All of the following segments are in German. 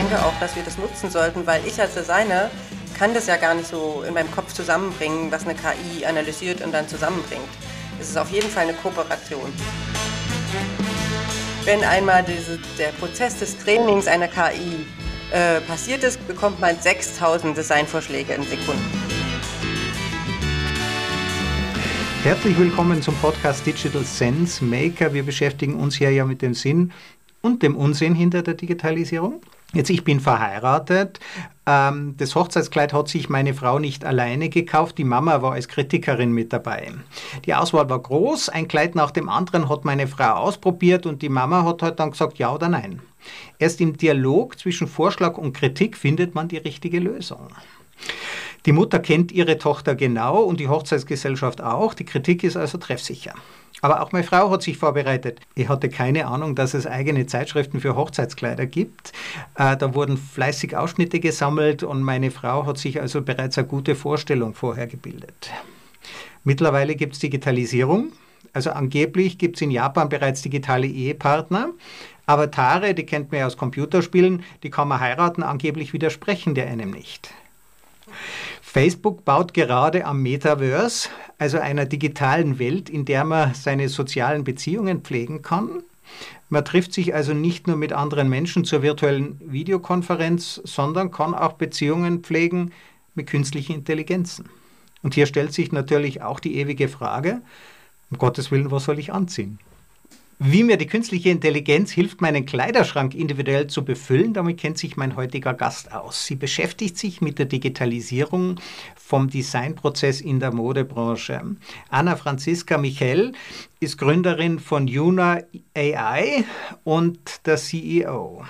denke auch, dass wir das nutzen sollten, weil ich als Designer kann das ja gar nicht so in meinem Kopf zusammenbringen, was eine KI analysiert und dann zusammenbringt. Es ist auf jeden Fall eine Kooperation. Wenn einmal diese, der Prozess des Trainings einer KI äh, passiert ist, bekommt man 6000 Designvorschläge in Sekunden. Herzlich willkommen zum Podcast Digital Sense Maker. Wir beschäftigen uns hier ja mit dem Sinn und dem Unsinn hinter der Digitalisierung. Jetzt, ich bin verheiratet. Ähm, das Hochzeitskleid hat sich meine Frau nicht alleine gekauft. Die Mama war als Kritikerin mit dabei. Die Auswahl war groß. Ein Kleid nach dem anderen hat meine Frau ausprobiert und die Mama hat halt dann gesagt, ja oder nein. Erst im Dialog zwischen Vorschlag und Kritik findet man die richtige Lösung. Die Mutter kennt ihre Tochter genau und die Hochzeitsgesellschaft auch. Die Kritik ist also treffsicher. Aber auch meine Frau hat sich vorbereitet. Ich hatte keine Ahnung, dass es eigene Zeitschriften für Hochzeitskleider gibt. Äh, da wurden fleißig Ausschnitte gesammelt und meine Frau hat sich also bereits eine gute Vorstellung vorher gebildet. Mittlerweile gibt es Digitalisierung. Also angeblich gibt es in Japan bereits digitale Ehepartner. Avatare, die kennt man ja aus Computerspielen, die kann man heiraten, angeblich widersprechen der einem nicht. Facebook baut gerade am Metaverse, also einer digitalen Welt, in der man seine sozialen Beziehungen pflegen kann. Man trifft sich also nicht nur mit anderen Menschen zur virtuellen Videokonferenz, sondern kann auch Beziehungen pflegen mit künstlichen Intelligenzen. Und hier stellt sich natürlich auch die ewige Frage, um Gottes Willen, was soll ich anziehen? Wie mir die künstliche Intelligenz hilft, meinen Kleiderschrank individuell zu befüllen, damit kennt sich mein heutiger Gast aus. Sie beschäftigt sich mit der Digitalisierung vom Designprozess in der Modebranche. Anna Franziska Michel ist Gründerin von Yuna AI und der CEO.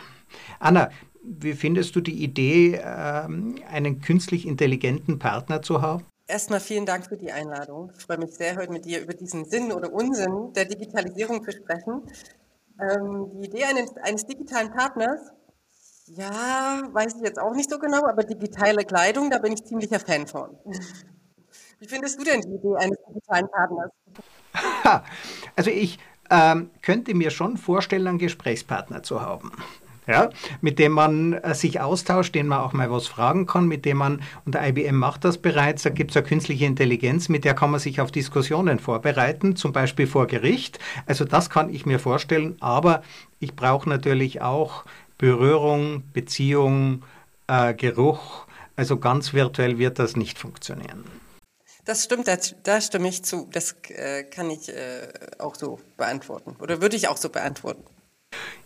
Anna, wie findest du die Idee, ähm, einen künstlich intelligenten Partner zu haben? Erstmal vielen Dank für die Einladung. Ich freue mich sehr, heute mit dir über diesen Sinn oder Unsinn der Digitalisierung zu sprechen. Ähm, die Idee eines, eines digitalen Partners, ja, weiß ich jetzt auch nicht so genau, aber digitale Kleidung, da bin ich ziemlicher Fan von. Wie findest du denn die Idee eines digitalen Partners? Also ich ähm, könnte mir schon vorstellen, einen Gesprächspartner zu haben ja, mit dem man äh, sich austauscht, den man auch mal was fragen kann, mit dem man, und IBM macht das bereits, da gibt es eine künstliche Intelligenz, mit der kann man sich auf Diskussionen vorbereiten, zum Beispiel vor Gericht. Also das kann ich mir vorstellen, aber ich brauche natürlich auch Berührung, Beziehung, äh, Geruch. Also ganz virtuell wird das nicht funktionieren. Das stimmt, da, stimme ich zu. Das äh, kann ich äh, auch so beantworten oder würde ich auch so beantworten.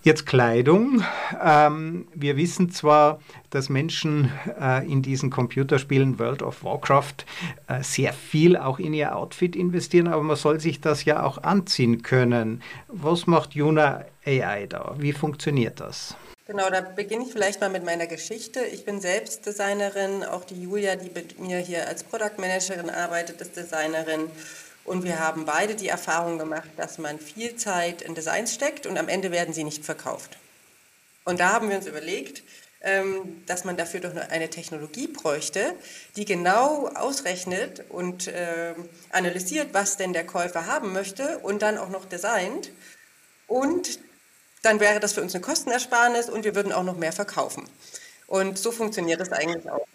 Jetzt Kleidung. Ähm, wir wissen zwar, dass Menschen äh, in diesen Computerspielen World of Warcraft äh, sehr viel auch in ihr Outfit investieren, aber man soll sich das ja auch anziehen können. Was macht Juna AI da? Wie funktioniert das? Genau, da beginne ich vielleicht mal mit meiner Geschichte. Ich bin selbst Designerin, auch die Julia, die mit mir hier als Product Managerin arbeitet, ist Designerin. Und wir haben beide die Erfahrung gemacht, dass man viel Zeit in Designs steckt und am Ende werden sie nicht verkauft. Und da haben wir uns überlegt, ähm, dass man dafür doch eine Technologie bräuchte, die genau ausrechnet und ähm, analysiert, was denn der Käufer haben möchte und dann auch noch designt. Und dann wäre das für uns eine Kostenersparnis und wir würden auch noch mehr verkaufen. Und so funktioniert das eigentlich auch.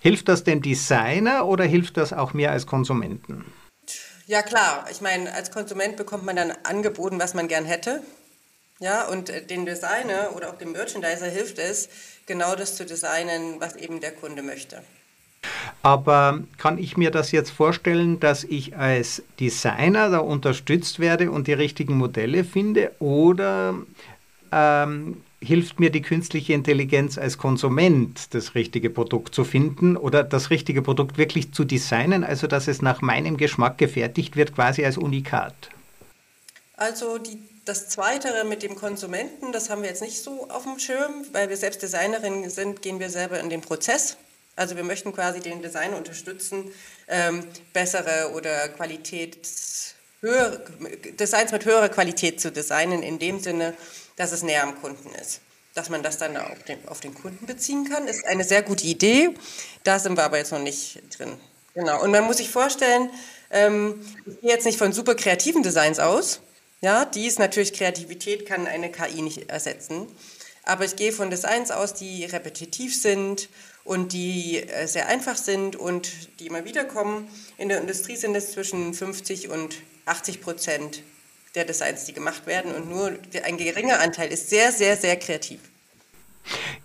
Hilft das dem Designer oder hilft das auch mir als Konsumenten? Ja klar, ich meine, als Konsument bekommt man dann angeboten, was man gern hätte. Ja, und äh, den Designer oder auch dem Merchandiser hilft es, genau das zu designen, was eben der Kunde möchte. Aber kann ich mir das jetzt vorstellen, dass ich als Designer da unterstützt werde und die richtigen Modelle finde? Oder ähm, hilft mir die künstliche Intelligenz als Konsument, das richtige Produkt zu finden oder das richtige Produkt wirklich zu designen, also dass es nach meinem Geschmack gefertigt wird, quasi als Unikat? Also die, das Zweite mit dem Konsumenten, das haben wir jetzt nicht so auf dem Schirm, weil wir selbst Designerinnen sind, gehen wir selber in den Prozess. Also wir möchten quasi den Designer unterstützen, ähm, bessere oder Qualitäts höhere, Designs mit höherer Qualität zu designen, in dem Sinne, dass es näher am Kunden ist. Dass man das dann auf den, auf den Kunden beziehen kann, ist eine sehr gute Idee. Da sind wir aber jetzt noch nicht drin. Genau. Und man muss sich vorstellen, ähm, ich gehe jetzt nicht von super kreativen Designs aus. Ja, dies natürlich Kreativität kann eine KI nicht ersetzen. Aber ich gehe von Designs aus, die repetitiv sind und die äh, sehr einfach sind und die immer wieder kommen. In der Industrie sind es zwischen 50 und 80 Prozent der Designs, die gemacht werden und nur ein geringer Anteil ist sehr, sehr, sehr kreativ.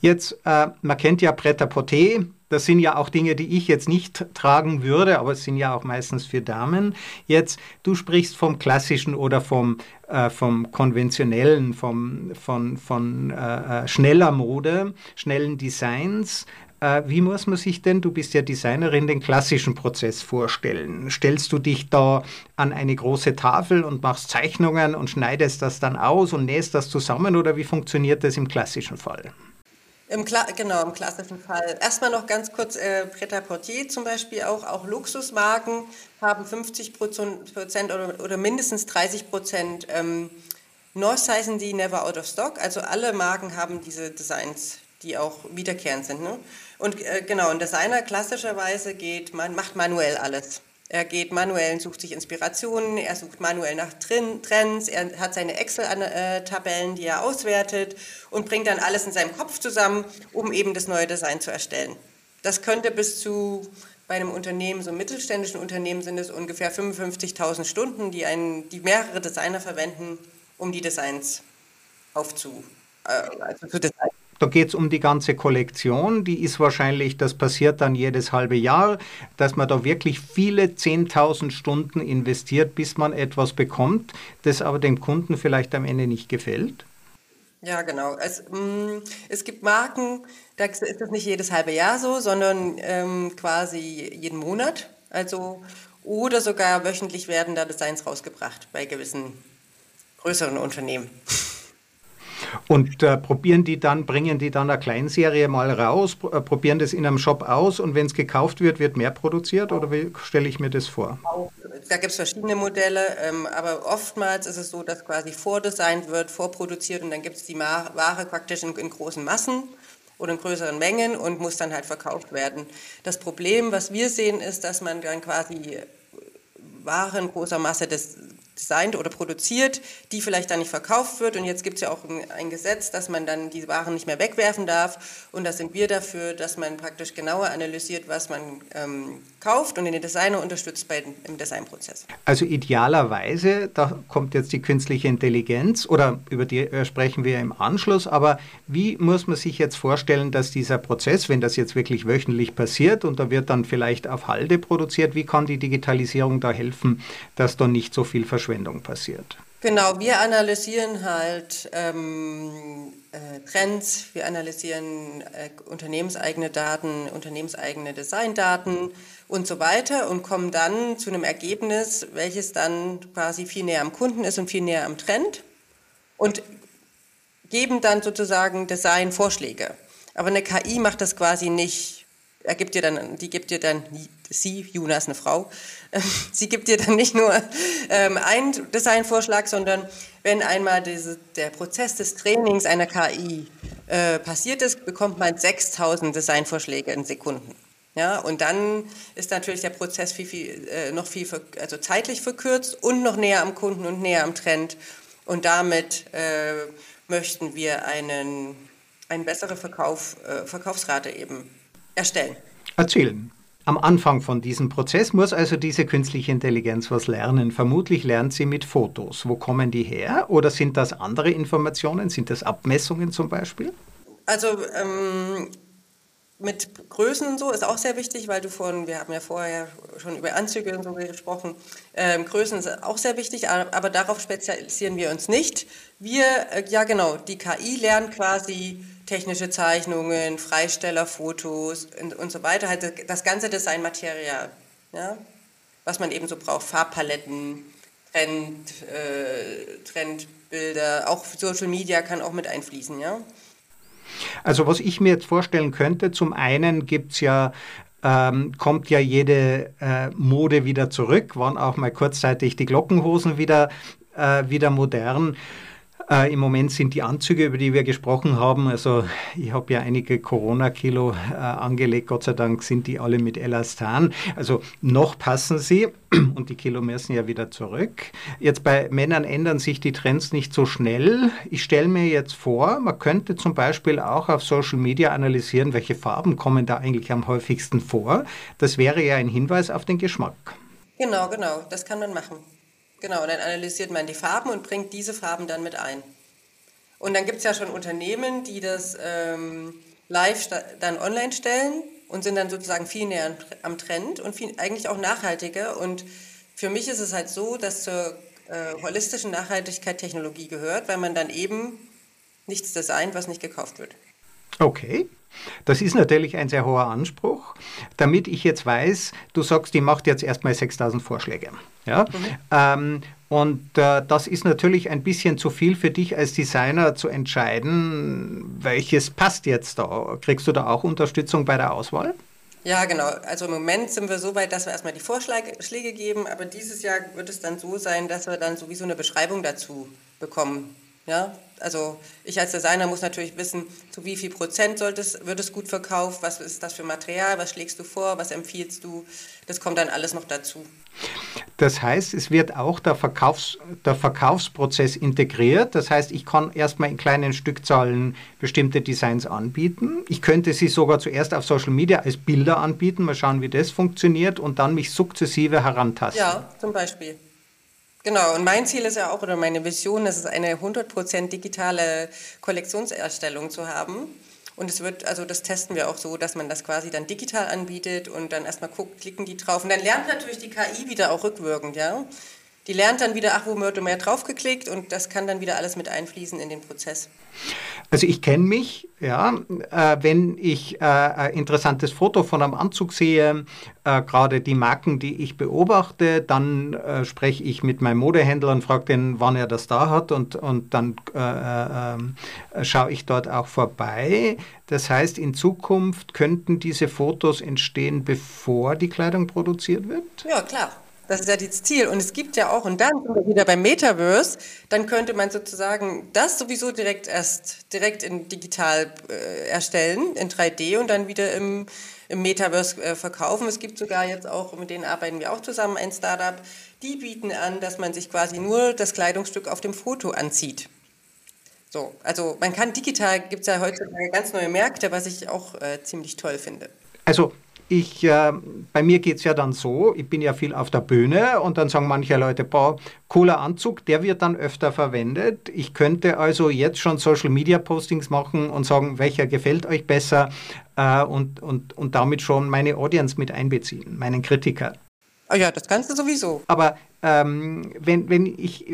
Jetzt, äh, man kennt ja Pret-à-Porter, das sind ja auch Dinge, die ich jetzt nicht tragen würde, aber es sind ja auch meistens für Damen. Jetzt, du sprichst vom klassischen oder vom, äh, vom konventionellen, vom, von, von äh, äh schneller Mode, schnellen Designs. Äh, wie muss man sich denn, du bist ja Designerin, den klassischen Prozess vorstellen? Stellst du dich da an eine große Tafel und machst Zeichnungen und schneidest das dann aus und nähst das zusammen oder wie funktioniert das im klassischen Fall? Im Kla genau, im klassischen Fall. Erstmal noch ganz kurz äh, Pret-à-Porter zum Beispiel auch. Auch Luxusmarken haben 50 Prozent oder, oder mindestens 30 Prozent ähm, North heißen die Never Out of Stock. Also alle Marken haben diese Designs, die auch wiederkehrend sind. Ne? Und äh, genau, ein Designer klassischerweise geht, man macht manuell alles. Er geht manuell und sucht sich Inspirationen, er sucht manuell nach Trends, er hat seine Excel-Tabellen, die er auswertet und bringt dann alles in seinem Kopf zusammen, um eben das neue Design zu erstellen. Das könnte bis zu bei einem Unternehmen, so einem mittelständischen Unternehmen sind es ungefähr 55.000 Stunden, die, ein, die mehrere Designer verwenden, um die Designs aufzu, äh, also zu designen. Da geht es um die ganze Kollektion. Die ist wahrscheinlich, das passiert dann jedes halbe Jahr, dass man da wirklich viele 10.000 Stunden investiert, bis man etwas bekommt, das aber dem Kunden vielleicht am Ende nicht gefällt. Ja, genau. Es, mh, mm, es gibt Marken, da ist das nicht jedes halbe Jahr so, sondern ähm, quasi jeden Monat. Also, oder sogar wöchentlich werden da Designs rausgebracht bei gewissen größeren Unternehmen. Und äh, probieren die dann, bringen die dann eine Kleinserie mal raus, äh, probieren das in einem Shop aus und wenn es gekauft wird, wird mehr produziert oder wie stelle ich mir das vor? Da gibt es verschiedene Modelle, ähm, aber oftmals ist es so, dass quasi vordesignt wird, vorproduziert und dann gibt es die Ware praktisch in, in großen Massen oder in größeren Mengen und muss dann halt verkauft werden. Das Problem, was wir sehen, ist, dass man dann quasi Ware in großer Masse des, designt oder produziert, die vielleicht dann nicht verkauft wird. Und jetzt gibt es ja auch ein, Gesetz, dass man dann die Waren nicht mehr wegwerfen darf. Und da sind wir dafür, dass man praktisch genauer analysiert, was man ähm, kauft und den Designer unterstützt bei, im Designprozess. Also idealerweise, da kommt jetzt die künstliche Intelligenz oder über die äh, sprechen wir im Anschluss, aber wie muss man sich jetzt vorstellen, dass dieser Prozess, wenn das jetzt wirklich wöchentlich passiert und da wird dann vielleicht auf Halde produziert, wie kann die Digitalisierung da helfen, dass da nicht so viel Verschwendung passiert? Genau, wir analysieren halt ähm, äh, Trends, wir analysieren äh, unternehmenseigene Daten, unternehmenseigene Designdaten und so weiter und kommen dann zu einem Ergebnis, welches dann quasi viel näher am Kunden ist und viel näher am Trend und geben dann sozusagen Designvorschläge. Aber eine KI macht das quasi nicht. Er gibt dir dann, die gibt dir dann, sie, Juna ist eine Frau, sie gibt dir dann nicht nur ähm, einen Designvorschlag, sondern wenn einmal diese, der Prozess des Trainings einer KI äh, passiert ist, bekommt man 6000 Designvorschläge in Sekunden. Ja, und dann ist natürlich der Prozess viel, viel, äh, noch viel also zeitlich verkürzt und noch näher am Kunden und näher am Trend. Und damit äh, möchten wir einen, eine bessere Verkauf, äh, Verkaufsrate eben erstellen. Erzählen. Am Anfang von diesem Prozess muss also diese künstliche Intelligenz was lernen. Vermutlich lernt sie mit Fotos. Wo kommen die her? Oder sind das andere Informationen? Sind das Abmessungen zum Beispiel? Also ähm, mit Größen und so ist auch sehr wichtig, weil du vorhin, wir haben ja vorher schon über Anzüge und so gesprochen, ähm, Größen ist auch sehr wichtig, aber darauf spezialisieren wir uns nicht. Wir, äh, ja genau, die KI lernt quasi technische Zeichnungen, Freistellerfotos und, und so weiter, halt das ganze Designmaterial, ja, was man eben so braucht, Farbpaletten, Trend, äh, Trendbilder, auch Social Media kann auch mit einfließen, ja. Also was ich mir jetzt vorstellen könnte, zum einen gibt es ja ähm, kommt ja jede äh, Mode wieder zurück, waren auch mal kurzzeitig die Glockenhosen wieder, äh, wieder modern. Äh, Im Moment sind die Anzüge, über die wir gesprochen haben, also ich habe ja einige Corona-Kilo äh, angelegt, Gott sei Dank sind die alle mit Elastan. Also noch passen sie und die Kilo müssen ja wieder zurück. Jetzt bei Männern ändern sich die Trends nicht so schnell. Ich stelle mir jetzt vor, man könnte zum Beispiel auch auf Social Media analysieren, welche Farben kommen da eigentlich am häufigsten vor. Das wäre ja ein Hinweis auf den Geschmack. Genau, genau, das kann man machen. Genau, dann analysiert man die Farben und bringt diese Farben dann mit ein. Und dann gibt es ja schon Unternehmen, die das ähm, live dann online stellen und sind dann sozusagen viel näher am Trend und viel, eigentlich auch nachhaltiger. Und für mich ist es halt so, dass zur äh, holistischen Nachhaltigkeit Technologie gehört, weil man dann eben nichts designt, was nicht gekauft wird. Okay. Das ist natürlich ein sehr hoher Anspruch. Damit ich jetzt weiß, du sagst, die macht jetzt erstmal 6000 Vorschläge. Ja? Mhm. Ähm, und äh, das ist natürlich ein bisschen zu viel für dich als Designer zu entscheiden, welches passt jetzt da. Kriegst du da auch Unterstützung bei der Auswahl? Ja, genau. Also im Moment sind wir so weit, dass wir erstmal die Vorschläge geben, aber dieses Jahr wird es dann so sein, dass wir dann sowieso eine Beschreibung dazu bekommen. Ja, also ich als Designer muss natürlich wissen, zu wie viel Prozent es, wird es gut verkauft, was ist das für Material, was schlägst du vor, was empfiehlst du. Das kommt dann alles noch dazu. Das heißt, es wird auch der, Verkaufs-, der Verkaufsprozess integriert. Das heißt, ich kann erstmal in kleinen Stückzahlen bestimmte Designs anbieten. Ich könnte sie sogar zuerst auf Social Media als Bilder anbieten, mal schauen, wie das funktioniert und dann mich sukzessive herantasten. Ja, zum Beispiel. Genau, und mein Ziel ist ja auch, oder meine Vision, ist es, eine 100% digitale Kollektionserstellung zu haben. Und es wird, also das testen wir auch so, dass man das quasi dann digital anbietet und dann erstmal guckt, klicken die drauf. Und dann lernt natürlich die KI wieder auch rückwirkend, ja. Die lernt dann wieder, ach, wo wird mehr draufgeklickt und das kann dann wieder alles mit einfließen in den Prozess. Also ich kenne mich, ja, äh, wenn ich äh, ein interessantes Foto von einem Anzug sehe, äh, gerade die Marken, die ich beobachte, dann äh, spreche ich mit meinem Modehändler und frage den, wann er das da hat und, und dann äh, äh, schaue ich dort auch vorbei. Das heißt, in Zukunft könnten diese Fotos entstehen, bevor die Kleidung produziert wird? Ja, klar. Das ist ja das Ziel. Und es gibt ja auch, und dann sind wir wieder beim Metaverse, dann könnte man sozusagen das sowieso direkt erst direkt in digital äh, erstellen, in 3D und dann wieder im, im Metaverse äh, verkaufen. Es gibt sogar jetzt auch, mit denen arbeiten wir auch zusammen, ein Startup, die bieten an, dass man sich quasi nur das Kleidungsstück auf dem Foto anzieht. So, also man kann digital, gibt es ja heutzutage ganz neue Märkte, was ich auch äh, ziemlich toll finde. Also ich, äh, bei mir geht es ja dann so, ich bin ja viel auf der Bühne und dann sagen manche Leute, boah, cooler Anzug, der wird dann öfter verwendet. Ich könnte also jetzt schon Social Media Postings machen und sagen, welcher gefällt euch besser äh, und, und, und damit schon meine Audience mit einbeziehen, meinen Kritiker. Oh ja, das kannst du sowieso. Aber ähm, wenn, wenn ich,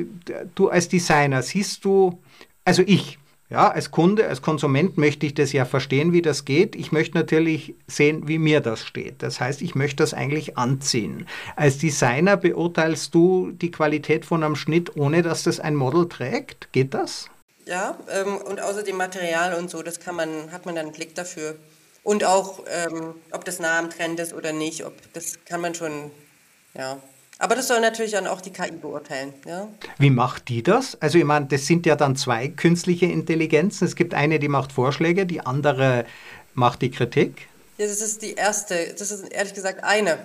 du als Designer siehst du, also ich, ja, als Kunde, als Konsument möchte ich das ja verstehen, wie das geht. Ich möchte natürlich sehen, wie mir das steht. Das heißt, ich möchte das eigentlich anziehen. Als Designer beurteilst du die Qualität von einem Schnitt, ohne dass das ein Model trägt? Geht das? Ja, ähm, und außerdem Material und so, das kann man, hat man dann einen Blick dafür. Und auch, ähm, ob das nah am Trend ist oder nicht, ob, das kann man schon, ja, aber das soll natürlich dann auch die KI beurteilen. Ja? Wie macht die das? Also ich meine, das sind ja dann zwei künstliche Intelligenzen. Es gibt eine, die macht Vorschläge, die andere macht die Kritik. Ja, das ist die erste. Das ist ehrlich gesagt eine.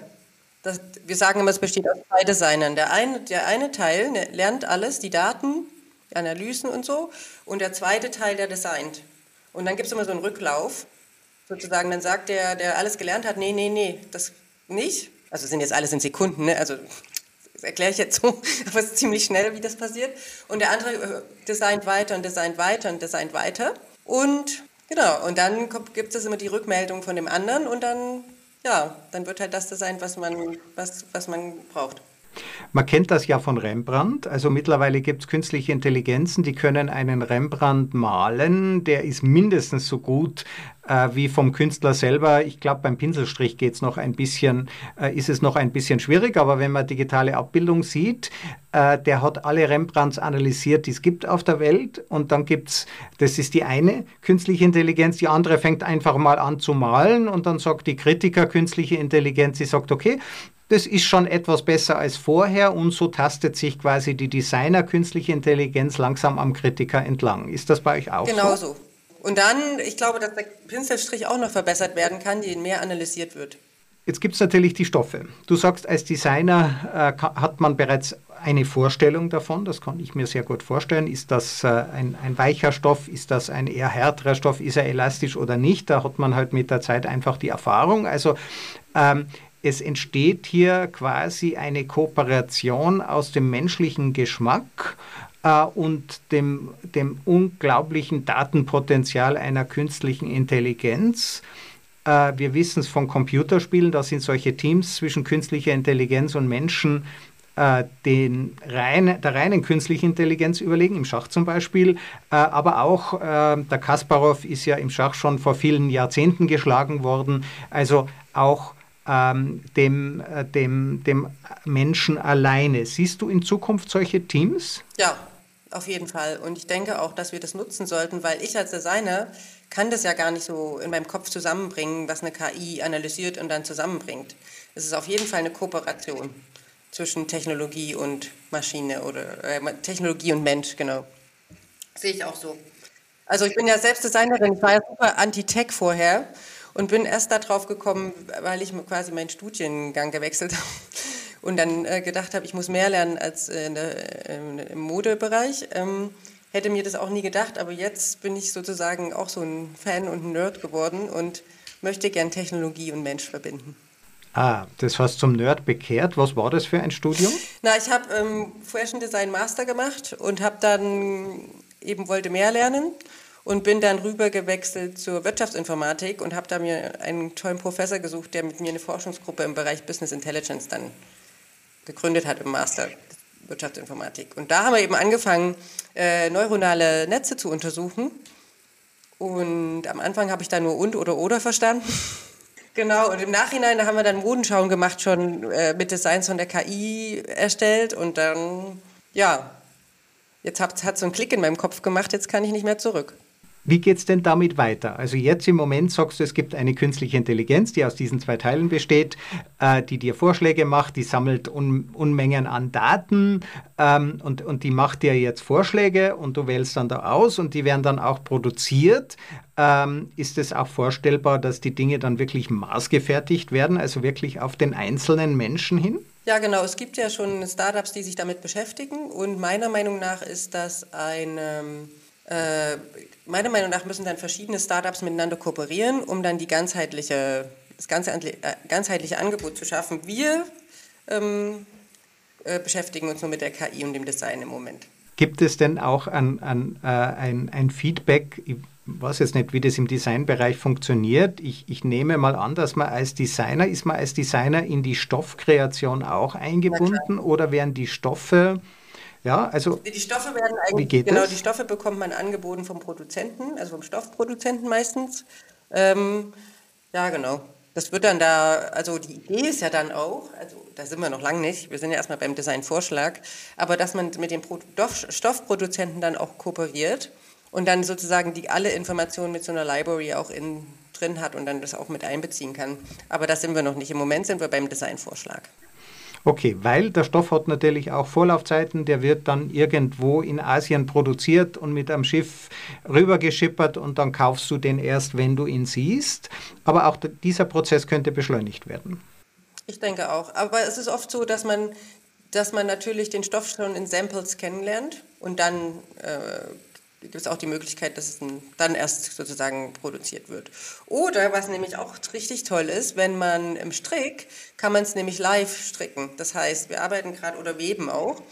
Das, wir sagen immer, es besteht aus zwei Designern. Der eine, der eine Teil der lernt alles, die Daten, die Analysen und so. Und der zweite Teil, der designt. Und dann gibt es immer so einen Rücklauf. Sozusagen, dann sagt der, der alles gelernt hat, nee, nee, nee, das nicht also sind jetzt alles in Sekunden, ne? also das erkläre ich jetzt so, aber es ist ziemlich schnell, wie das passiert. Und der andere äh, designt weiter und designt weiter und designt weiter. Und genau, und dann gibt es immer die Rückmeldung von dem anderen und dann, ja, dann wird halt das Design, was man, was, was man braucht. Man kennt das ja von Rembrandt. Also mittlerweile gibt es künstliche Intelligenzen, die können einen Rembrandt malen. Der ist mindestens so gut äh, wie vom Künstler selber. Ich glaube, beim Pinselstrich geht es noch ein bisschen, äh, ist es noch ein bisschen schwierig, aber wenn man digitale Abbildung sieht, äh, der hat alle Rembrandts analysiert, die es gibt auf der Welt. Und dann gibt es, das ist die eine künstliche Intelligenz, die andere fängt einfach mal an zu malen und dann sagt die Kritiker künstliche Intelligenz, sie sagt, okay, das ist schon etwas besser als vorher und so tastet sich quasi die Designer künstliche Intelligenz langsam am Kritiker entlang. Ist das bei euch auch genau so? Genau so. Und dann, ich glaube, dass der Pinselstrich auch noch verbessert werden kann, je mehr analysiert wird. Jetzt gibt es natürlich die Stoffe. Du sagst, als Designer äh, hat man bereits eine Vorstellung davon, das kann ich mir sehr gut vorstellen. Ist das äh, ein, ein, weicher Stoff, ist das ein eher härterer Stoff, ist er elastisch oder nicht? Da hat man halt mit der Zeit einfach die Erfahrung. Also ähm, es entsteht hier quasi eine Kooperation aus dem menschlichen Geschmack äh, und dem, dem unglaublichen Datenpotenzial einer künstlichen Intelligenz. Äh, wir wissen es von Computerspielen, da sind solche Teams zwischen künstlicher Intelligenz und Menschen äh, den reine, der reinen künstlichen Intelligenz überlegen, im Schach zum Beispiel. Äh, aber auch äh, der Kasparov ist ja im Schach schon vor vielen Jahrzehnten geschlagen worden. Also auch ähm, dem, äh, dem, dem Menschen alleine. Siehst du in Zukunft solche Teams? Ja, auf jeden Fall. Und ich denke auch, dass wir das nutzen sollten, weil ich als Designer kann das ja gar nicht so in meinem Kopf zusammenbringen, was eine KI analysiert und dann zusammenbringt. Es ist auf jeden Fall eine Kooperation zwischen Technologie und Maschine oder äh, Technologie und Mensch, genau. Sehe ich auch so. Also ich bin ja selbst Designerin, ich war ja super anti-Tech vorher und bin erst darauf gekommen, weil ich quasi meinen Studiengang gewechselt habe und dann äh, gedacht habe, ich muss mehr lernen als äh, der, äh, im Modebereich. Ähm, hätte mir das auch nie gedacht, aber jetzt bin ich sozusagen auch so ein Fan und ein Nerd geworden und möchte gern Technologie und Mensch verbinden. Ah, das hast zum Nerd bekehrt. Was war das für ein Studium? Na, ich habe ähm, Fashion Design Master gemacht und habe dann eben wollte mehr lernen und bin dann rüber gewechselt zur Wirtschaftsinformatik und habe da mir einen tollen Professor gesucht, der mit mir eine Forschungsgruppe im Bereich Business Intelligence dann gegründet hat im Master Wirtschaftsinformatik. Und da haben wir eben angefangen, äh, neuronale Netze zu untersuchen. Und am Anfang habe ich da nur und oder oder verstanden. genau, und im Nachhinein, haben wir dann Modenschauen gemacht, schon äh, mit Designs von der KI erstellt. Und dann, ja, jetzt hat es so einen Klick in meinem Kopf gemacht, jetzt kann ich nicht mehr zurück. Wie geht es denn damit weiter? Also jetzt im Moment sagst du, es gibt eine künstliche Intelligenz, die aus diesen zwei Teilen besteht, äh, die dir Vorschläge macht, die sammelt Un Unmengen an Daten ähm, und, und die macht dir jetzt Vorschläge und du wählst dann da aus und die werden dann auch produziert. Ähm, ist es auch vorstellbar, dass die Dinge dann wirklich maßgefertigt werden, also wirklich auf den einzelnen Menschen hin? Ja, genau. Es gibt ja schon Startups, die sich damit beschäftigen und meiner Meinung nach ist das ein... Ähm äh, meiner Meinung nach müssen dann verschiedene Startups miteinander kooperieren, um dann die ganzheitliche, das ganze, äh, ganzheitliche Angebot zu schaffen. Wir ähm, äh, beschäftigen uns nur mit der KI und dem Design im Moment. Gibt es denn auch an, an, äh, ein, ein Feedback? Ich weiß jetzt nicht, wie das im Designbereich funktioniert. Ich, ich nehme mal an, dass man als Designer, ist man als Designer in die Stoffkreation auch eingebunden oder werden die Stoffe ja, also die Stoffe werden eigentlich, wie geht genau, das? die Stoffe bekommt man angeboten vom Produzenten, also vom Stoffproduzenten meistens. Ähm, ja, genau. Das wird dann da, also die Idee ist ja dann auch, also da sind wir noch lange nicht, wir sind ja erstmal beim Designvorschlag, aber dass man mit dem Stoffproduzenten dann auch kooperiert und dann sozusagen die alle Informationen mit so einer Library auch in, drin hat und dann das auch mit einbeziehen kann. Aber da sind wir noch nicht. Im Moment sind wir beim Designvorschlag. Okay, weil der Stoff hat natürlich auch Vorlaufzeiten, der wird dann irgendwo in Asien produziert und mit einem Schiff rübergeschippert und dann kaufst du den erst, wenn du ihn siehst. Aber auch dieser Prozess könnte beschleunigt werden. Ich denke auch. Aber es ist oft so, dass man, dass man natürlich den Stoff schon in Samples kennenlernt und dann äh, gibt es auch die Möglichkeit, dass es dann erst sozusagen produziert wird. Oder was nämlich auch richtig toll ist, wenn man im Strick, kann man es nämlich live stricken. Das heißt, wir arbeiten gerade oder weben auch.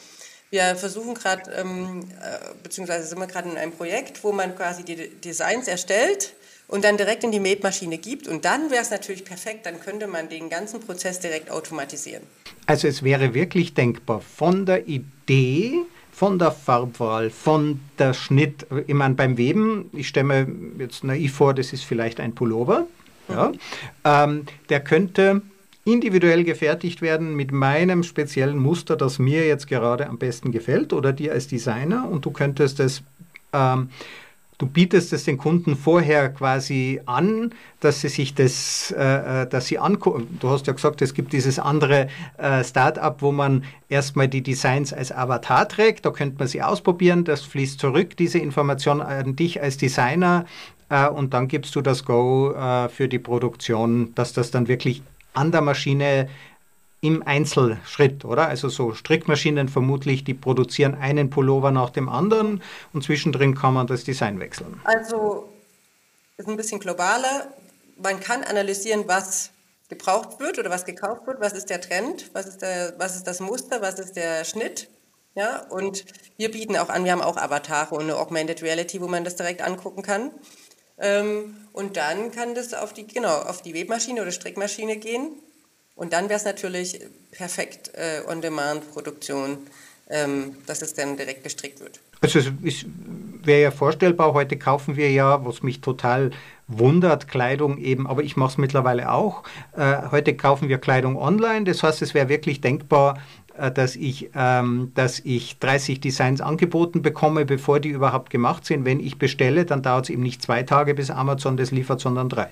Wir versuchen gerade, ähm, äh, beziehungsweise sind wir gerade in einem Projekt, wo man quasi die Designs erstellt und dann direkt in die Mähmaschine gibt. Und dann wäre es natürlich perfekt, dann könnte man den ganzen Prozess direkt automatisieren. Also es wäre wirklich denkbar, von der Idee von der Farbwahl, von der Schnitt. Ich meine, beim Weben, ich stelle mir jetzt naiv vor, das ist vielleicht ein Pullover. Ja, ähm, der könnte individuell gefertigt werden mit meinem speziellen Muster, das mir jetzt gerade am besten gefällt oder dir als Designer und du könntest es ähm, du bietest es den Kunden vorher quasi an, dass sie sich das, äh, äh dass sie angucken. Du hast ja gesagt, es gibt dieses andere äh, Start-up, wo man erstmal die Designs als Avatar trägt. Da könnte man sie ausprobieren. Das fließt zurück, diese Information an dich als Designer. Äh, und dann gibst du das Go äh, für die Produktion, dass das dann wirklich an der Maschine im Einzelschritt, oder? Also so Strickmaschinen vermutlich, die produzieren einen Pullover nach dem anderen und zwischendrin kann man das Design wechseln. Also ist ein bisschen globaler. Man kann analysieren, was gebraucht wird oder was gekauft wird, was ist der Trend, was ist, der, was ist das Muster, was ist der Schnitt. Ja, und wir bieten auch an, wir haben auch Avatare und eine Augmented Reality, wo man das direkt angucken kann. Ähm, und dann kann das auf die, genau, auf die Webmaschine oder Strickmaschine gehen und dann wäre es natürlich perfekt äh, On-Demand-Produktion, ähm, dass es dann direkt gestrickt wird. Also es wäre ja vorstellbar, heute kaufen wir ja, was mich total wundert, Kleidung eben, aber ich mache es mittlerweile auch. Äh, heute kaufen wir Kleidung online, das heißt, es wäre wirklich denkbar, äh, dass ich, ähm, dass ich 30 Designs angeboten bekomme, bevor die überhaupt gemacht sind. Wenn ich bestelle, dann dauert es eben nicht zwei Tage, bis Amazon das liefert, sondern drei.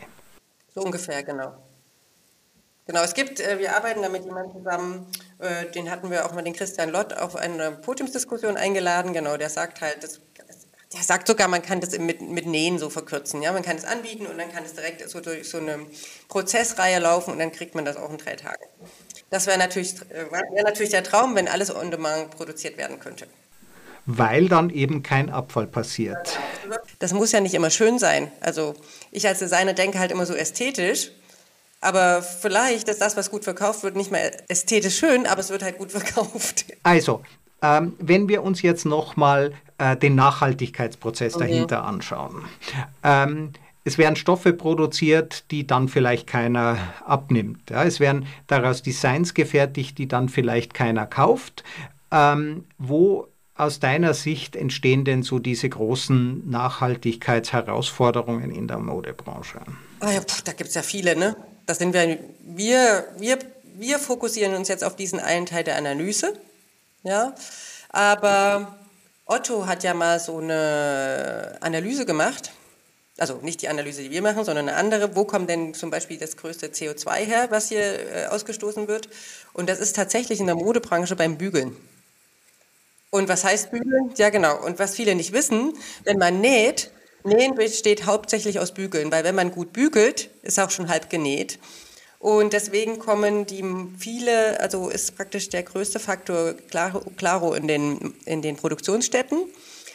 So ungefähr, genau. Genau, es gibt, äh, wir arbeiten da mit jemandem zusammen, äh, den hatten wir auch mal den Christian Lott auf eine Podiumsdiskussion eingeladen. Genau, der sagt halt, das, der sagt sogar, man kann das mit, mit Nähen so verkürzen. Ja? Man kann es anbieten und dann kann es direkt so durch so eine Prozessreihe laufen und dann kriegt man das auch in drei Tagen. Das wäre natürlich, äh, wär natürlich der Traum, wenn alles on demand produziert werden könnte. Weil dann eben kein Abfall passiert. Das muss ja nicht immer schön sein. Also ich als Designer denke halt immer so ästhetisch aber vielleicht ist das, was gut verkauft wird, nicht mehr ästhetisch schön, aber es wird halt gut verkauft. Also, ähm, wenn wir uns jetzt nochmal äh, den Nachhaltigkeitsprozess okay. dahinter anschauen. Ähm, es werden Stoffe produziert, die dann vielleicht keiner abnimmt. Ja, es werden daraus Designs gefertigt, die dann vielleicht keiner kauft. Ähm, wo aus deiner Sicht entstehen denn so diese großen Nachhaltigkeitsherausforderungen in der Modebranche? Ah ja, pff, da gibt es ja viele, ne? Das sind wir, wir, wir, wir fokussieren uns jetzt auf diesen einen Teil der Analyse, ja, aber Otto hat ja mal so eine Analyse gemacht, also nicht die Analyse, die wir machen, sondern eine andere. Wo kommt denn zum Beispiel das größte CO2 her, was hier äh, ausgestoßen wird? Und das ist tatsächlich in der Modebranche beim Bügeln. Und was heißt Bügeln? Ja, genau. Und was viele nicht wissen, wenn man näht, Nähen besteht hauptsächlich aus Bügeln, weil wenn man gut bügelt, ist auch schon halb genäht. Und deswegen kommen die viele, also ist praktisch der größte Faktor Claro, Claro in, den, in den Produktionsstätten.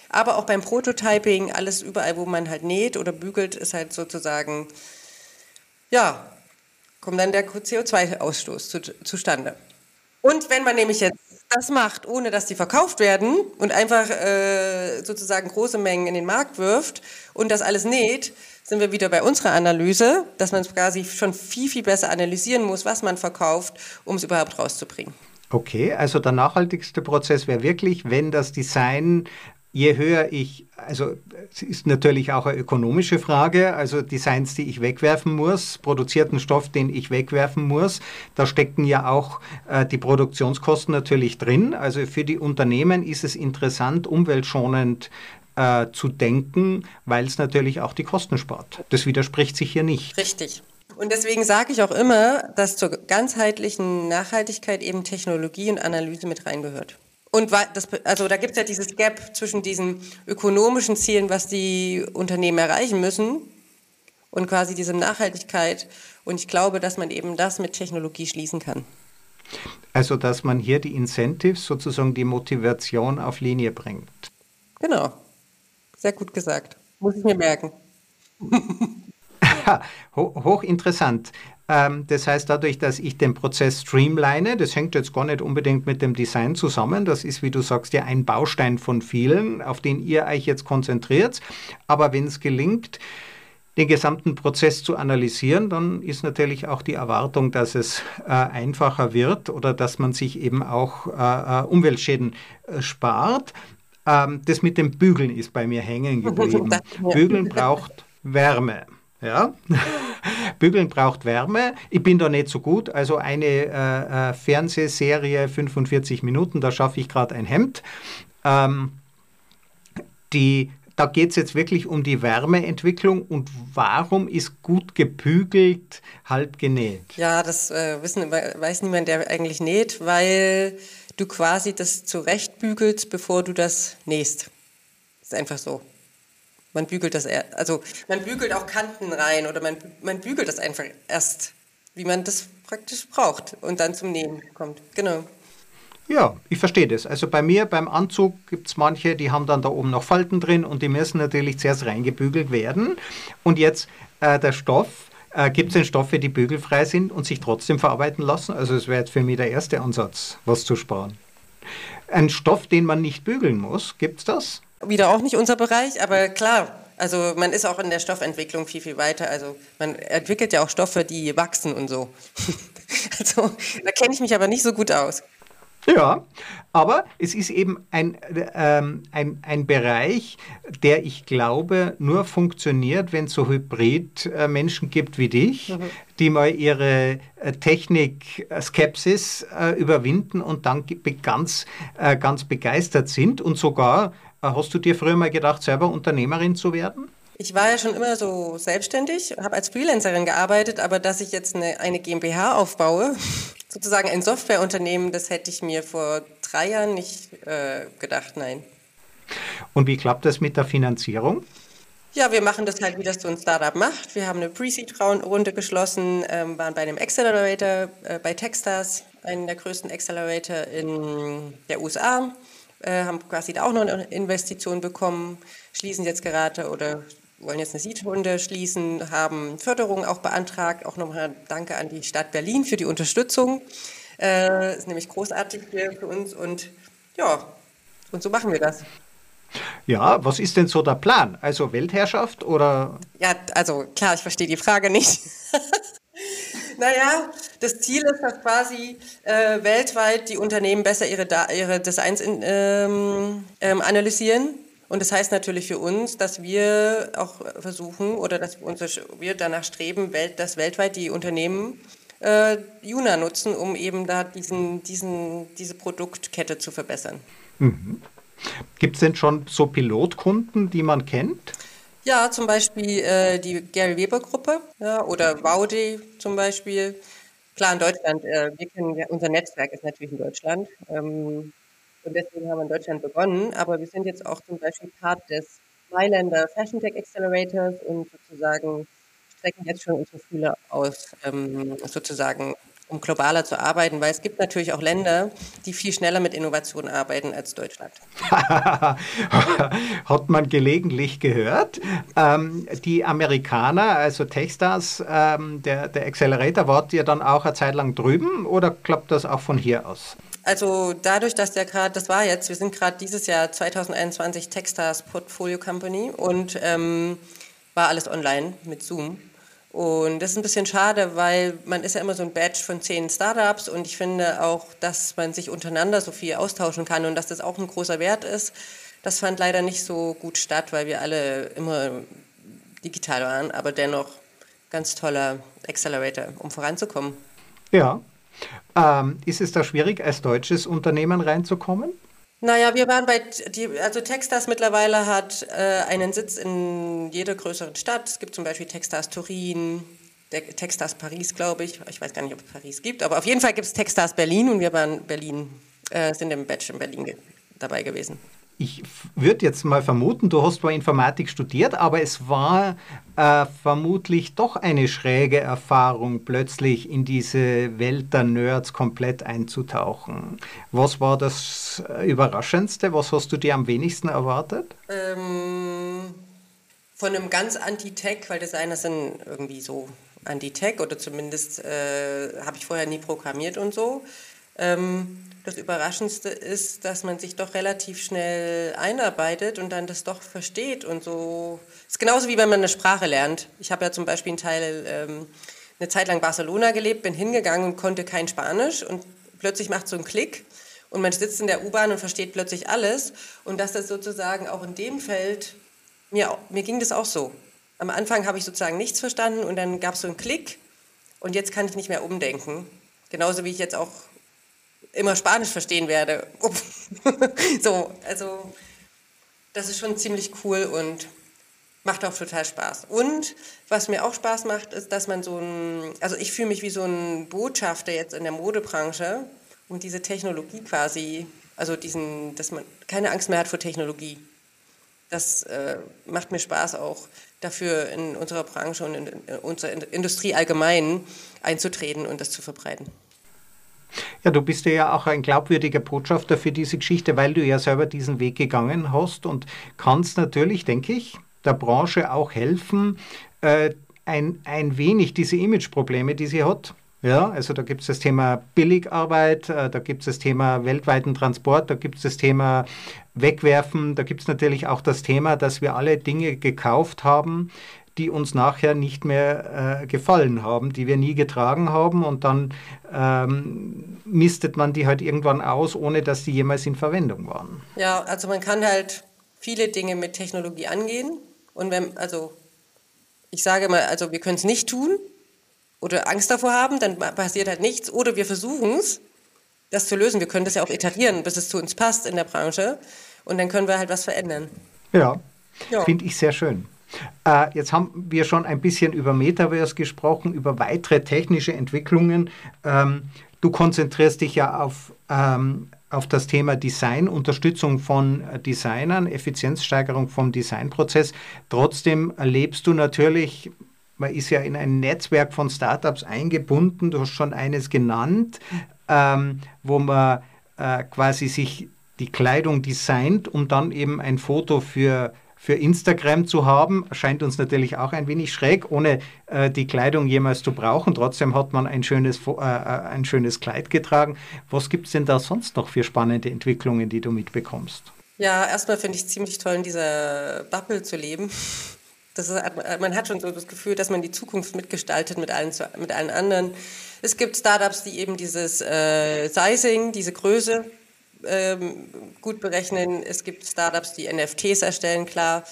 Aber auch beim Prototyping, alles überall, wo man halt näht oder bügelt, ist halt sozusagen, ja, kommt dann der CO2-Ausstoß zu, zustande. Und wenn man nämlich jetzt das macht, ohne dass die verkauft werden und einfach äh, sozusagen große Mengen in den Markt wirft und das alles näht, sind wir wieder bei unserer Analyse, dass man quasi schon viel, viel besser analysieren muss, was man verkauft, um es überhaupt rauszubringen. Okay, also der nachhaltigste Prozess wäre wirklich, wenn das Design je höher ich, also es ist natürlich auch eine ökonomische Frage, also Designs, die ich wegwerfen muss, produzierten Stoff, den ich wegwerfen muss, da stecken ja auch äh, die Produktionskosten natürlich drin. Also für die Unternehmen ist es interessant, umweltschonend äh, zu denken, weil es natürlich auch die Kosten spart. Das widerspricht sich hier nicht. Richtig. Und deswegen sage ich auch immer, dass zur ganzheitlichen Nachhaltigkeit eben Technologie und Analyse mit reingehört. Und das, also da gibt es ja dieses Gap zwischen diesen ökonomischen Zielen, was die Unternehmen erreichen müssen, und quasi diese Nachhaltigkeit. Und ich glaube, dass man eben das mit Technologie schließen kann. Also, dass man hier die Incentives, sozusagen die Motivation auf Linie bringt. Genau. Sehr gut gesagt. Muss ich mir merken. Hochinteressant. Ähm, das heißt, dadurch, dass ich den Prozess streamline, das hängt jetzt gar nicht unbedingt mit dem Design zusammen, das ist, wie du sagst, ja ein Baustein von vielen, auf den ihr euch jetzt konzentriert. Aber wenn es gelingt, den gesamten Prozess zu analysieren, dann ist natürlich auch die Erwartung, dass es äh, einfacher wird oder dass man sich eben auch äh, äh Umweltschäden äh, spart. Ähm, das mit dem Bügeln ist bei mir hängen geblieben. Bügeln braucht Wärme. Ja? Bügeln braucht Wärme. Ich bin da nicht so gut. Also eine äh, äh Fernsehserie 45 Minuten, da schaffe ich gerade ein Hemd. Ähm, die da geht es jetzt wirklich um die Wärmeentwicklung und warum ist gut gebügelt halb genäht? Ja, das äh, wissen, weiß niemand, der eigentlich näht, weil du quasi das zurechtbügelst, bevor du das nähst. Ist einfach so. Man bügelt das, also man bügelt auch Kanten rein oder man, man bügelt das einfach erst, wie man das praktisch braucht und dann zum Nähen kommt. Genau. Ja, ich verstehe das. Also bei mir beim Anzug gibt es manche, die haben dann da oben noch Falten drin und die müssen natürlich zuerst reingebügelt werden. Und jetzt äh, der Stoff, äh, gibt es denn Stoffe, die bügelfrei sind und sich trotzdem verarbeiten lassen? Also es wäre jetzt für mich der erste Ansatz, was zu sparen. Ein Stoff, den man nicht bügeln muss, gibt es das? Wieder auch nicht unser Bereich, aber klar, also man ist auch in der Stoffentwicklung viel, viel weiter. Also man entwickelt ja auch Stoffe, die wachsen und so. also da kenne ich mich aber nicht so gut aus. Ja, aber es ist eben ein, ähm, ein, ein Bereich, der ich glaube nur funktioniert, wenn es so Hybrid-Menschen gibt wie dich, mhm. die mal ihre äh, Technik-Skepsis äh, überwinden und dann ganz, äh, ganz begeistert sind. Und sogar, äh, hast du dir früher mal gedacht, selber Unternehmerin zu werden? Ich war ja schon immer so selbstständig, habe als Freelancerin gearbeitet, aber dass ich jetzt eine, eine GmbH aufbaue, sozusagen ein Softwareunternehmen, das hätte ich mir vor drei Jahren nicht äh, gedacht, nein. Und wie klappt das mit der Finanzierung? Ja, wir machen das halt, wie das so ein Startup macht. Wir haben eine Pre-Seed-Runde geschlossen, ähm, waren bei einem Accelerator äh, bei Techstars, einem der größten Accelerator in der USA, äh, haben quasi da auch noch eine Investition bekommen, schließen jetzt gerade oder wollen jetzt eine Seed-Runde schließen, haben Förderung auch beantragt. Auch nochmal Danke an die Stadt Berlin für die Unterstützung. Äh, ist nämlich großartig hier für uns und ja, und so machen wir das. Ja, was ist denn so der Plan? Also Weltherrschaft oder? Ja, also klar, ich verstehe die Frage nicht. naja, das Ziel ist, dass quasi äh, weltweit die Unternehmen besser ihre, ihre Designs in, ähm, ähm, analysieren und das heißt natürlich für uns, dass wir auch versuchen oder dass wir danach streben, dass weltweit die Unternehmen äh, Juna nutzen, um eben da diesen, diesen, diese Produktkette zu verbessern. Mhm. Gibt es denn schon so Pilotkunden, die man kennt? Ja, zum Beispiel äh, die Gary Weber Gruppe ja, oder Vaudi zum Beispiel. Klar, in Deutschland, äh, wir kennen, unser Netzwerk ist natürlich in Deutschland. Ähm, und deswegen haben wir in Deutschland begonnen. Aber wir sind jetzt auch zum Beispiel Part des Mailänder Fashion Tech Accelerators und sozusagen strecken jetzt schon unsere Fühler aus, ähm, sozusagen um globaler zu arbeiten, weil es gibt natürlich auch Länder, die viel schneller mit Innovationen arbeiten als Deutschland. Hat man gelegentlich gehört. Ähm, die Amerikaner, also Techstars, ähm, der, der Accelerator, wart ihr dann auch eine Zeit lang drüben oder klappt das auch von hier aus? Also dadurch, dass der gerade, das war jetzt, wir sind gerade dieses Jahr 2021 Techstars Portfolio Company und ähm, war alles online mit Zoom. Und das ist ein bisschen schade, weil man ist ja immer so ein Badge von zehn Startups und ich finde auch, dass man sich untereinander so viel austauschen kann und dass das auch ein großer Wert ist. Das fand leider nicht so gut statt, weil wir alle immer digital waren, aber dennoch ganz toller Accelerator, um voranzukommen. Ja, ähm, ist es da schwierig, als deutsches Unternehmen reinzukommen? Naja, wir waren bei, die, also Techstars mittlerweile hat äh, einen Sitz in jeder größeren Stadt. Es gibt zum Beispiel Techstars Turin, Techstars Paris, glaube ich. Ich weiß gar nicht, ob es Paris gibt, aber auf jeden Fall gibt es Techstars Berlin und wir waren Berlin, äh, sind im Batch in Berlin dabei gewesen ich würde jetzt mal vermuten, du hast zwar Informatik studiert, aber es war äh, vermutlich doch eine schräge Erfahrung, plötzlich in diese Welt der Nerds komplett einzutauchen. Was war das äh, Überraschendste? Was hast du dir am wenigsten erwartet? Ähm, von einem ganz Anti-Tech, weil Designer sind irgendwie so Anti-Tech oder zumindest äh, habe ich vorher nie programmiert und so. Ähm, das Überraschendste ist, dass man sich doch relativ schnell einarbeitet und dann das doch versteht und so. Ist genauso wie wenn man eine Sprache lernt. Ich habe ja zum Beispiel einen Teil ähm, eine Zeit lang Barcelona gelebt, bin hingegangen und konnte kein Spanisch und plötzlich macht so einen Klick und man sitzt in der U-Bahn und versteht plötzlich alles und dass das sozusagen auch in dem Feld mir mir ging das auch so. Am Anfang habe ich sozusagen nichts verstanden und dann gab es so einen Klick und jetzt kann ich nicht mehr umdenken. Genauso wie ich jetzt auch immer Spanisch verstehen werde. so, also Das ist schon ziemlich cool und macht auch total Spaß. Und was mir auch Spaß macht, ist, dass man so ein, also ich fühle mich wie so ein Botschafter jetzt in der Modebranche und diese Technologie quasi, also diesen, dass man keine Angst mehr hat vor Technologie. Das äh, macht mir Spaß auch dafür in unserer Branche und in, in unserer Industrie allgemein einzutreten und das zu verbreiten. Ja, du bist ja auch ein glaubwürdiger Botschafter für diese Geschichte, weil du ja selber diesen Weg gegangen hast und kannst natürlich, denke ich, der Branche auch helfen, äh, ein, ein wenig diese Imageprobleme, die sie hat. Ja, also da gibt es das Thema Billigarbeit, äh, da gibt es das Thema weltweiten Transport, da gibt es das Thema Wegwerfen, da gibt es natürlich auch das Thema, dass wir alle Dinge gekauft haben, die uns nachher nicht mehr äh, gefallen haben, die wir nie getragen haben und dann ähm, mistet man die halt irgendwann aus, ohne dass die jemals in Verwendung waren. Ja, also man kann halt viele Dinge mit Technologie angehen und wenn, also ich sage mal, also wir können es nicht tun oder Angst davor haben, dann passiert halt nichts oder wir versuchen es, das zu lösen. Wir können das ja auch iterieren, bis es zu uns passt in der Branche und dann können wir halt was verändern. Ja, ja. finde ich sehr schön. Äh, jetzt haben wir schon ein bisschen über Metaverse gesprochen, über weitere technische Entwicklungen. Ähm, du konzentrierst dich ja auf, ähm, auf das Thema Design, Unterstützung von Designern, Effizienzsteigerung vom Designprozess. Trotzdem erlebst du natürlich, man ist ja in ein Netzwerk von Startups eingebunden, du hast schon eines genannt, ähm, wo man äh, quasi sich die Kleidung designt, um dann eben ein Foto für für Instagram zu haben, scheint uns natürlich auch ein wenig schräg, ohne äh, die Kleidung jemals zu brauchen. Trotzdem hat man ein schönes, äh, äh, ein schönes Kleid getragen. Was gibt es denn da sonst noch für spannende Entwicklungen, die du mitbekommst? Ja, erstmal finde ich ziemlich toll, in dieser Bubble zu leben. Ist, man hat schon so das Gefühl, dass man die Zukunft mitgestaltet mit allen, mit allen anderen. Es gibt Startups, die eben dieses äh, Sizing, diese Größe ähm, gut berechnen. Es gibt Startups, die NFTs erstellen, klar.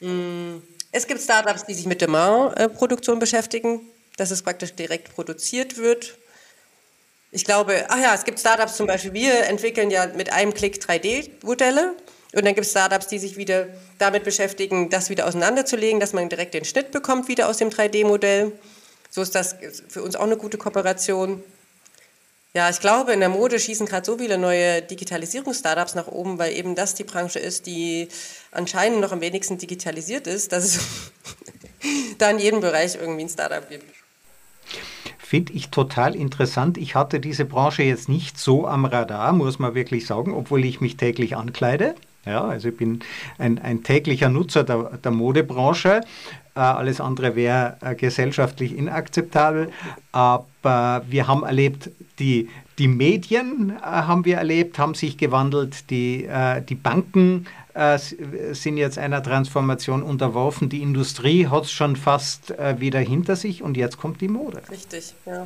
Mm, es gibt Startups, die sich mit Demand-Produktion beschäftigen, dass es praktisch direkt produziert wird. Ich glaube, ach ja, es gibt Startups zum Beispiel, wir entwickeln ja mit einem Klick 3D-Modelle. Und dann gibt es Startups, die sich wieder damit beschäftigen, das wieder auseinanderzulegen, dass man direkt den Schnitt bekommt wieder aus dem 3D-Modell. So ist das für uns auch eine gute Kooperation. Ja, ich glaube, in der Mode schießen gerade so viele neue Digitalisierungs-Startups nach oben, weil eben das die Branche ist, die anscheinend noch am wenigsten digitalisiert ist, dass es da in jedem Bereich irgendwie ein Startup gibt. Finde ich total interessant. Ich hatte diese Branche jetzt nicht so am Radar, muss man wirklich sagen, obwohl ich mich täglich ankleide. Ja, also ich bin ein, ein täglicher Nutzer der, der Modebranche. Äh, alles andere wäre äh, gesellschaftlich inakzeptabel. Aber wir haben erlebt, die, die Medien äh, haben wir erlebt, haben sich gewandelt, die, die Banken sind jetzt einer Transformation unterworfen, die Industrie hat es schon fast wieder hinter sich und jetzt kommt die Mode. Richtig, ja.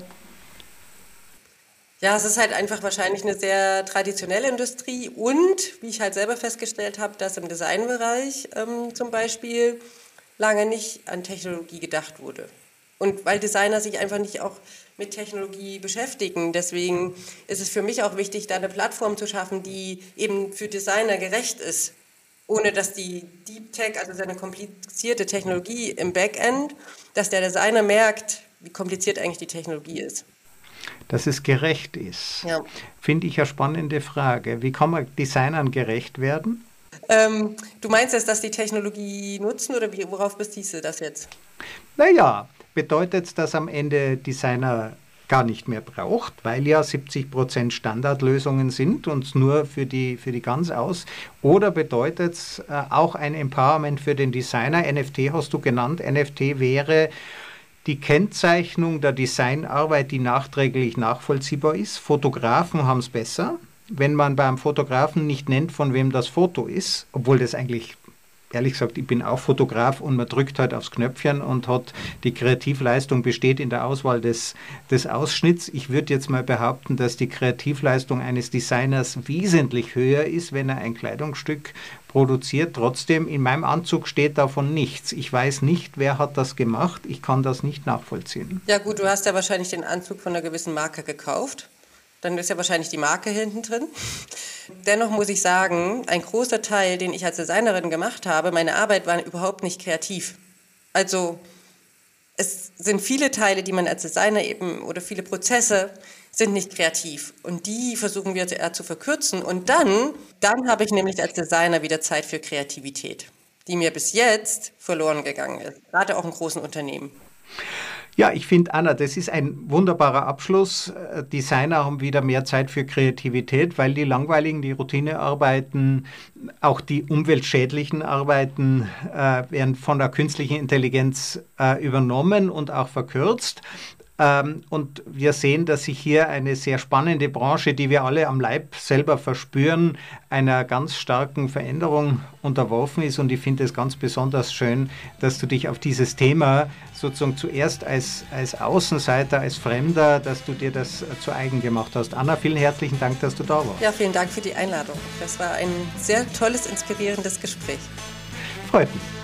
Ja, es ist halt einfach wahrscheinlich eine sehr traditionelle Industrie und, wie ich halt selber festgestellt habe, dass im Designbereich ähm, zum Beispiel lange nicht an Technologie gedacht wurde. Und weil Designer sich einfach nicht auch mit Technologie beschäftigen. Deswegen ist es für mich auch wichtig, da eine Plattform zu schaffen, die eben für Designer gerecht ist, ohne dass die Deep Tech, also seine komplizierte Technologie im Backend, dass der Designer merkt, wie kompliziert eigentlich die Technologie ist. Dass es gerecht ist, ja. finde ich eine spannende Frage. Wie kann man Designern gerecht werden? Ähm, du meinst jetzt, dass die Technologie nutzen oder wie, worauf beziehst du das jetzt? Naja, bedeutet dass am Ende Designer gar nicht mehr braucht, weil ja 70 Prozent Standardlösungen sind und nur für die, für die ganz aus? Oder bedeutet es äh, auch ein Empowerment für den Designer? NFT hast du genannt. NFT wäre die Kennzeichnung der Designarbeit, die nachträglich nachvollziehbar ist. Fotografen haben es besser. Wenn man beim Fotografen nicht nennt, von wem das Foto ist, obwohl das eigentlich ehrlich gesagt, ich bin auch Fotograf und man drückt halt aufs Knöpfchen und hat die Kreativleistung besteht in der Auswahl des, des Ausschnitts. Ich würde jetzt mal behaupten, dass die Kreativleistung eines Designers wesentlich höher ist, wenn er ein Kleidungsstück produziert. Trotzdem, in meinem Anzug steht davon nichts. Ich weiß nicht, wer hat das gemacht. Ich kann das nicht nachvollziehen. Ja gut, du hast ja wahrscheinlich den Anzug von einer gewissen Marke gekauft. Dann ist ja wahrscheinlich die Marke hinten drin. Dennoch muss ich sagen, ein großer Teil, den ich als Designerin gemacht habe, meine Arbeit war überhaupt nicht kreativ. Also es sind viele Teile, die man als Designer eben oder viele Prozesse sind nicht kreativ und die versuchen wir zu verkürzen und dann dann habe ich nämlich als Designer wieder Zeit für Kreativität, die mir bis jetzt verloren gegangen ist, gerade auch in großen Unternehmen. Ja, ich finde, Anna, das ist ein wunderbarer Abschluss. Äh, Designer haben wieder mehr Zeit für Kreativität, weil die langweiligen, die Routinearbeiten, auch die umweltschädlichen Arbeiten äh, werden von der künstlichen Intelligenz äh, übernommen und auch verkürzt. Ähm, und wir sehen, dass sich hier eine sehr spannende Branche, die wir alle am Leib selber verspüren, einer ganz starken Veränderung unterworfen ist. Und ich finde es ganz besonders schön, dass du dich auf dieses Thema sozusagen zuerst als, als Außenseiter, als Fremder, dass du dir das zu eigen gemacht hast. Anna, vielen herzlichen Dank, dass du da warst. Ja, vielen Dank für die Einladung. Das war ein sehr tolles, inspirierendes Gespräch. Freut mich.